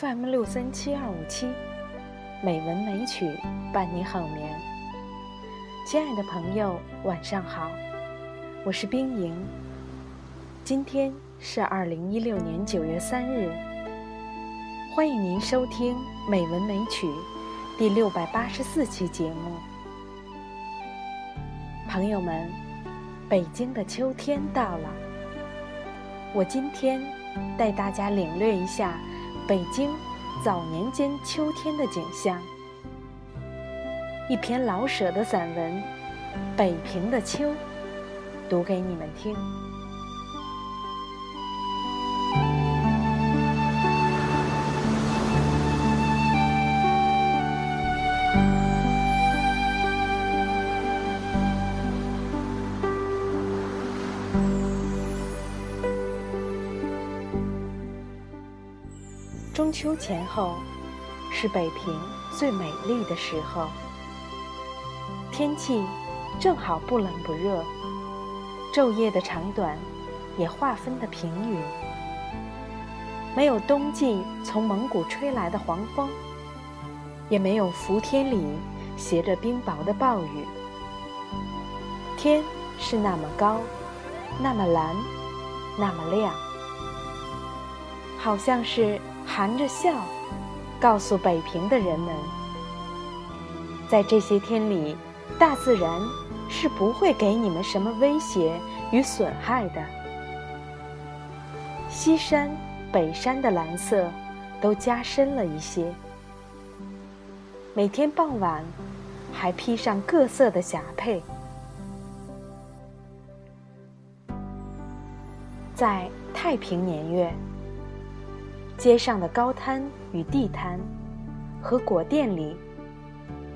FM 六三七二五七，美文美曲伴你好眠。亲爱的朋友，晚上好，我是冰莹。今天是二零一六年九月三日，欢迎您收听《美文美曲》第六百八十四期节目。朋友们，北京的秋天到了，我今天带大家领略一下。北京早年间秋天的景象，一篇老舍的散文《北平的秋》，读给你们听。秋前后，是北平最美丽的时候。天气正好不冷不热，昼夜的长短也划分的平匀，没有冬季从蒙古吹来的黄风，也没有伏天里携着冰雹的暴雨。天是那么高，那么蓝，那么亮，好像是。含着笑，告诉北平的人们，在这些天里，大自然是不会给你们什么威胁与损害的。西山、北山的蓝色都加深了一些，每天傍晚还披上各色的霞帔。在太平年月。街上的高摊与地摊，和果店里，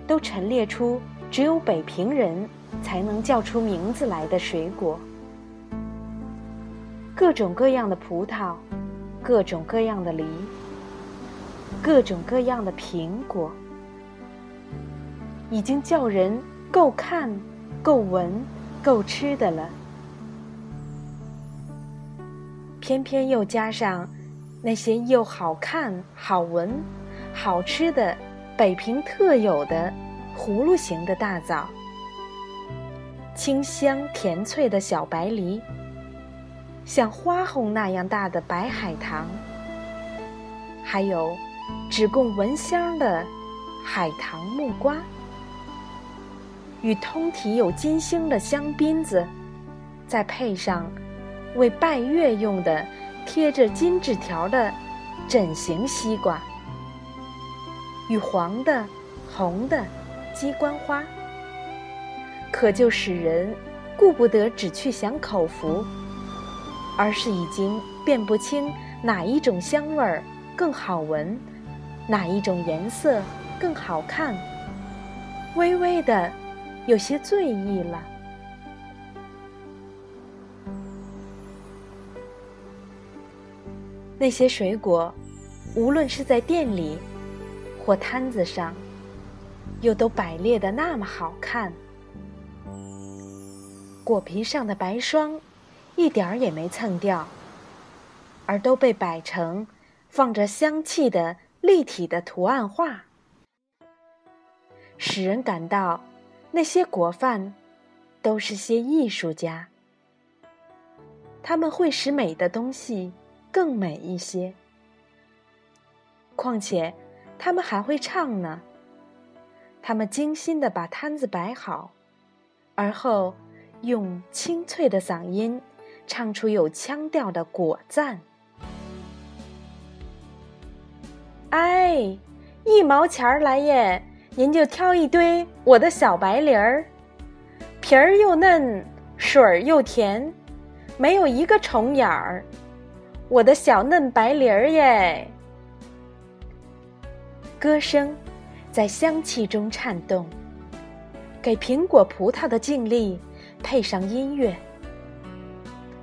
都陈列出只有北平人才能叫出名字来的水果，各种各样的葡萄，各种各样的梨，各种各样的苹果，已经叫人够看、够闻、够吃的了，偏偏又加上。那些又好看、好闻、好吃的北平特有的葫芦形的大枣，清香甜脆的小白梨，像花红那样大的白海棠，还有只供闻香的海棠木瓜，与通体有金星的香槟子，再配上为拜月用的。贴着金纸条的枕形西瓜，与黄的、红的鸡冠花，可就使人顾不得只去享口福，而是已经辨不清哪一种香味儿更好闻，哪一种颜色更好看，微微的有些醉意了。那些水果，无论是在店里或摊子上，又都摆列的那么好看。果皮上的白霜，一点儿也没蹭掉，而都被摆成放着香气的立体的图案画，使人感到那些果贩都是些艺术家，他们会使美的东西。更美一些。况且，他们还会唱呢。他们精心的把摊子摆好，而后用清脆的嗓音唱出有腔调的果赞。哎，一毛钱儿来耶，您就挑一堆我的小白梨儿，皮儿又嫩，水儿又甜，没有一个虫眼儿。我的小嫩白梨儿耶！歌声在香气中颤动，给苹果、葡萄的静谧配上音乐，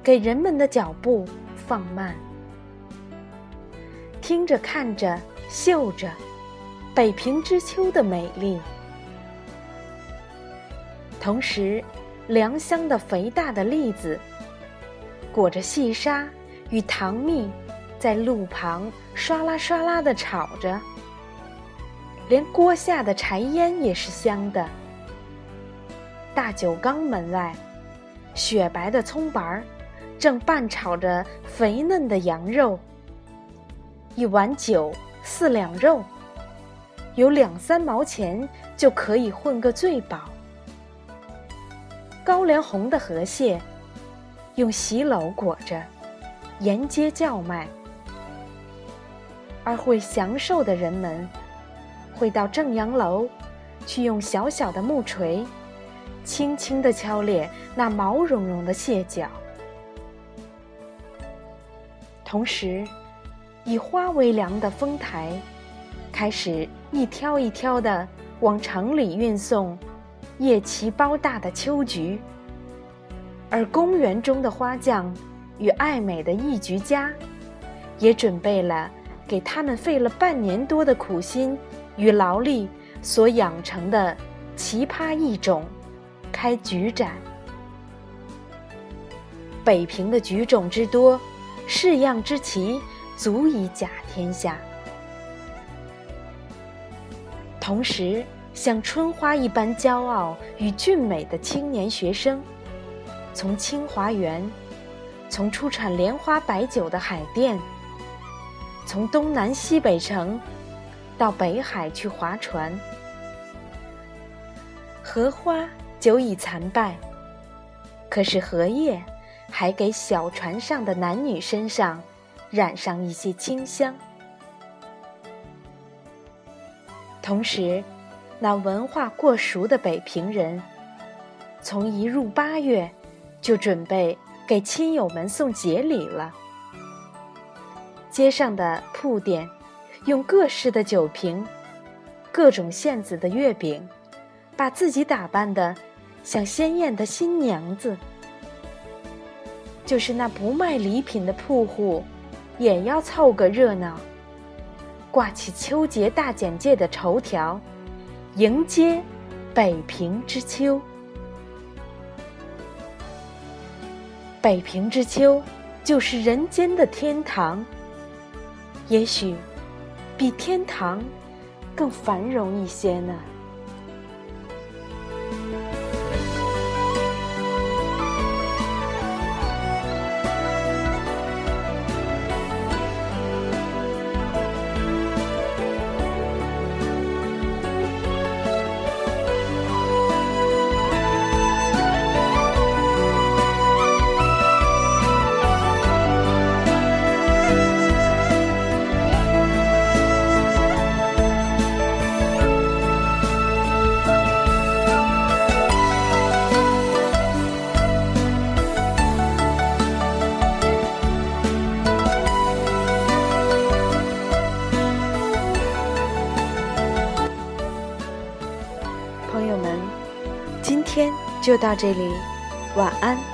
给人们的脚步放慢。听着、看着、嗅着，北平之秋的美丽。同时，良香的肥大的栗子，裹着细沙。与糖蜜，在路旁唰啦唰啦的炒着，连锅下的柴烟也是香的。大酒缸门外，雪白的葱白儿正拌炒着肥嫩的羊肉。一碗酒四两肉，有两三毛钱就可以混个醉饱。高粱红的河蟹，用席篓裹着，沿街叫卖。而会享受的人们，会到正阳楼，去用小小的木锤。轻轻地敲裂那毛茸茸的蟹脚，同时，以花为粮的丰台开始一挑一挑地往城里运送叶奇包大的秋菊，而公园中的花匠与爱美的艺菊家也准备了给他们费了半年多的苦心与劳力所养成的奇葩异种。开菊展，北平的菊种之多，式样之奇，足以甲天下。同时，像春花一般骄傲与俊美的青年学生，从清华园，从出产莲花白酒的海淀，从东南西北城，到北海去划船，荷花。久已残败，可是荷叶还给小船上的男女身上染上一些清香。同时，那文化过熟的北平人，从一入八月就准备给亲友们送节礼了。街上的铺店用各式的酒瓶、各种馅子的月饼，把自己打扮的。像鲜艳的新娘子，就是那不卖礼品的铺户，也要凑个热闹，挂起秋节大简介的绸条，迎接北平之秋。北平之秋，就是人间的天堂，也许比天堂更繁荣一些呢。就到这里，晚安。